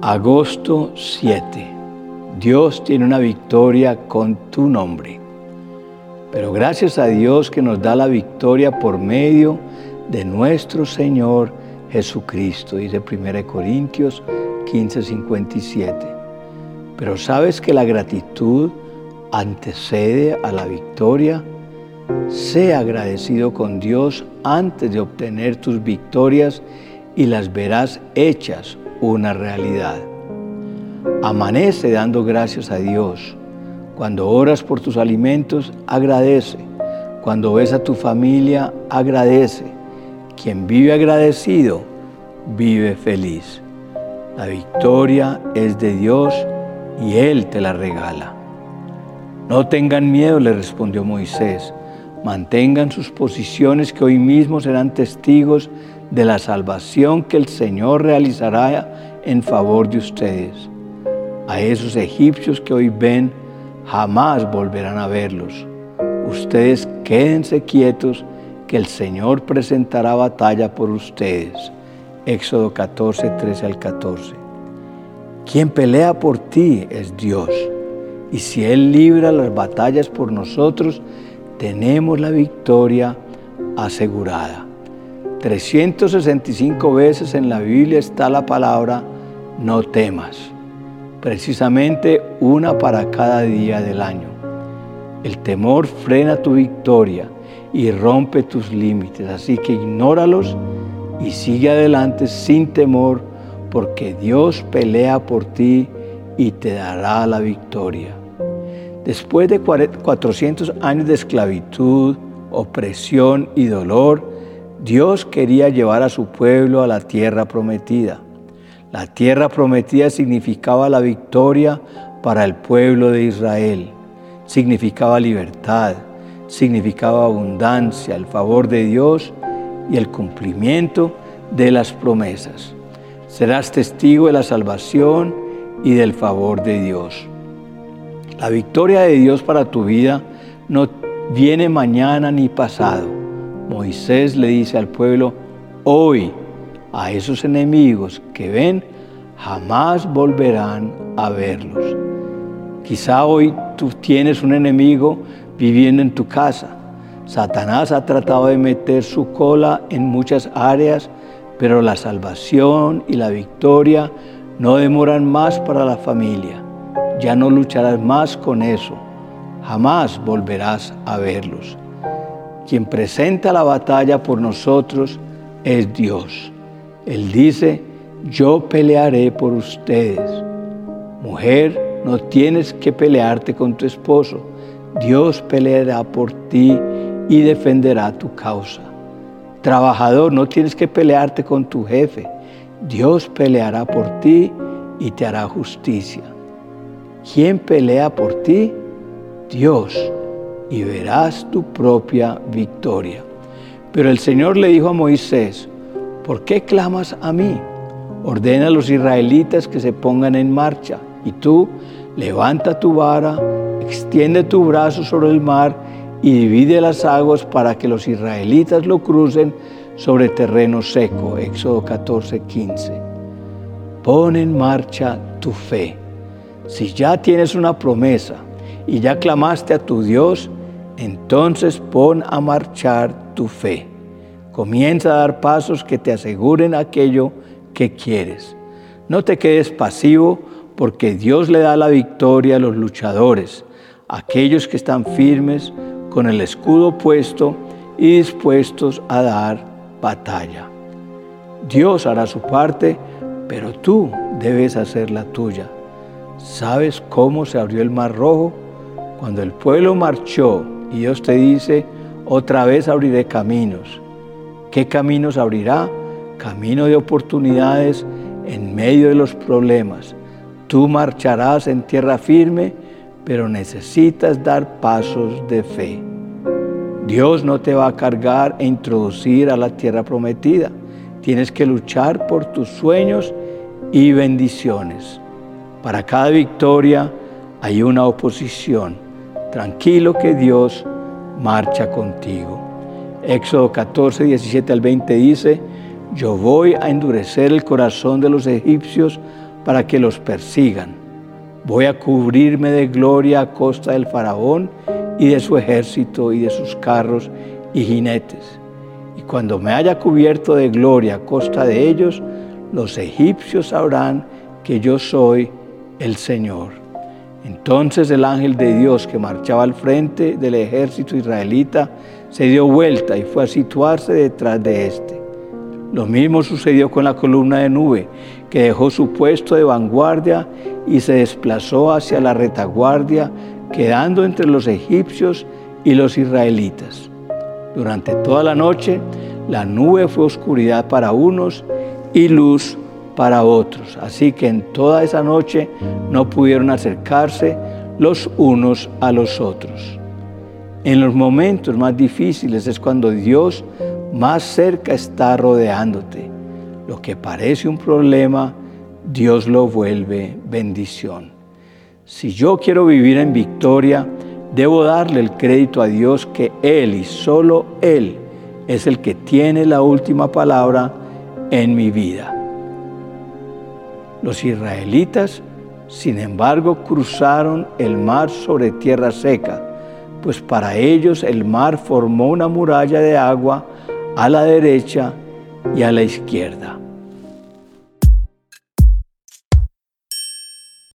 Agosto 7. Dios tiene una victoria con tu nombre. Pero gracias a Dios que nos da la victoria por medio de nuestro Señor Jesucristo, dice 1 Corintios 15, 57. Pero sabes que la gratitud antecede a la victoria. Sea agradecido con Dios antes de obtener tus victorias y las verás hechas una realidad. Amanece dando gracias a Dios. Cuando oras por tus alimentos, agradece. Cuando ves a tu familia, agradece. Quien vive agradecido, vive feliz. La victoria es de Dios y Él te la regala. No tengan miedo, le respondió Moisés. Mantengan sus posiciones que hoy mismo serán testigos de la salvación que el Señor realizará en favor de ustedes. A esos egipcios que hoy ven, jamás volverán a verlos. Ustedes quédense quietos, que el Señor presentará batalla por ustedes. Éxodo 14, 13 al 14. Quien pelea por ti es Dios. Y si Él libra las batallas por nosotros, tenemos la victoria asegurada. 365 veces en la Biblia está la palabra no temas, precisamente una para cada día del año. El temor frena tu victoria y rompe tus límites, así que ignóralos y sigue adelante sin temor, porque Dios pelea por ti y te dará la victoria. Después de 400 años de esclavitud, opresión y dolor, Dios quería llevar a su pueblo a la tierra prometida. La tierra prometida significaba la victoria para el pueblo de Israel, significaba libertad, significaba abundancia, el favor de Dios y el cumplimiento de las promesas. Serás testigo de la salvación y del favor de Dios. La victoria de Dios para tu vida no viene mañana ni pasado Moisés le dice al pueblo, hoy a esos enemigos que ven, jamás volverán a verlos. Quizá hoy tú tienes un enemigo viviendo en tu casa. Satanás ha tratado de meter su cola en muchas áreas, pero la salvación y la victoria no demoran más para la familia. Ya no lucharás más con eso. Jamás volverás a verlos. Quien presenta la batalla por nosotros es Dios. Él dice, yo pelearé por ustedes. Mujer, no tienes que pelearte con tu esposo. Dios peleará por ti y defenderá tu causa. Trabajador, no tienes que pelearte con tu jefe. Dios peleará por ti y te hará justicia. ¿Quién pelea por ti? Dios y verás tu propia victoria. Pero el Señor le dijo a Moisés, ¿por qué clamas a mí? Ordena a los israelitas que se pongan en marcha y tú levanta tu vara, extiende tu brazo sobre el mar y divide las aguas para que los israelitas lo crucen sobre terreno seco. Éxodo 14, 15. Pon en marcha tu fe. Si ya tienes una promesa y ya clamaste a tu Dios, entonces pon a marchar tu fe. Comienza a dar pasos que te aseguren aquello que quieres. No te quedes pasivo porque Dios le da la victoria a los luchadores, aquellos que están firmes con el escudo puesto y dispuestos a dar batalla. Dios hará su parte, pero tú debes hacer la tuya. ¿Sabes cómo se abrió el mar rojo? Cuando el pueblo marchó y Dios te dice, otra vez abriré caminos. ¿Qué caminos abrirá? Camino de oportunidades en medio de los problemas. Tú marcharás en tierra firme, pero necesitas dar pasos de fe. Dios no te va a cargar e introducir a la tierra prometida. Tienes que luchar por tus sueños y bendiciones. Para cada victoria hay una oposición tranquilo que Dios marcha contigo. Éxodo 14, 17 al 20 dice, yo voy a endurecer el corazón de los egipcios para que los persigan. Voy a cubrirme de gloria a costa del faraón y de su ejército y de sus carros y jinetes. Y cuando me haya cubierto de gloria a costa de ellos, los egipcios sabrán que yo soy el Señor. Entonces el ángel de Dios que marchaba al frente del ejército israelita se dio vuelta y fue a situarse detrás de éste. Lo mismo sucedió con la columna de nube, que dejó su puesto de vanguardia y se desplazó hacia la retaguardia, quedando entre los egipcios y los israelitas. Durante toda la noche, la nube fue oscuridad para unos y luz para otros. Así que en toda esa noche no pudieron acercarse los unos a los otros. En los momentos más difíciles es cuando Dios más cerca está rodeándote. Lo que parece un problema, Dios lo vuelve bendición. Si yo quiero vivir en victoria, debo darle el crédito a Dios que Él y solo Él es el que tiene la última palabra en mi vida. Los israelitas, sin embargo, cruzaron el mar sobre tierra seca, pues para ellos el mar formó una muralla de agua a la derecha y a la izquierda.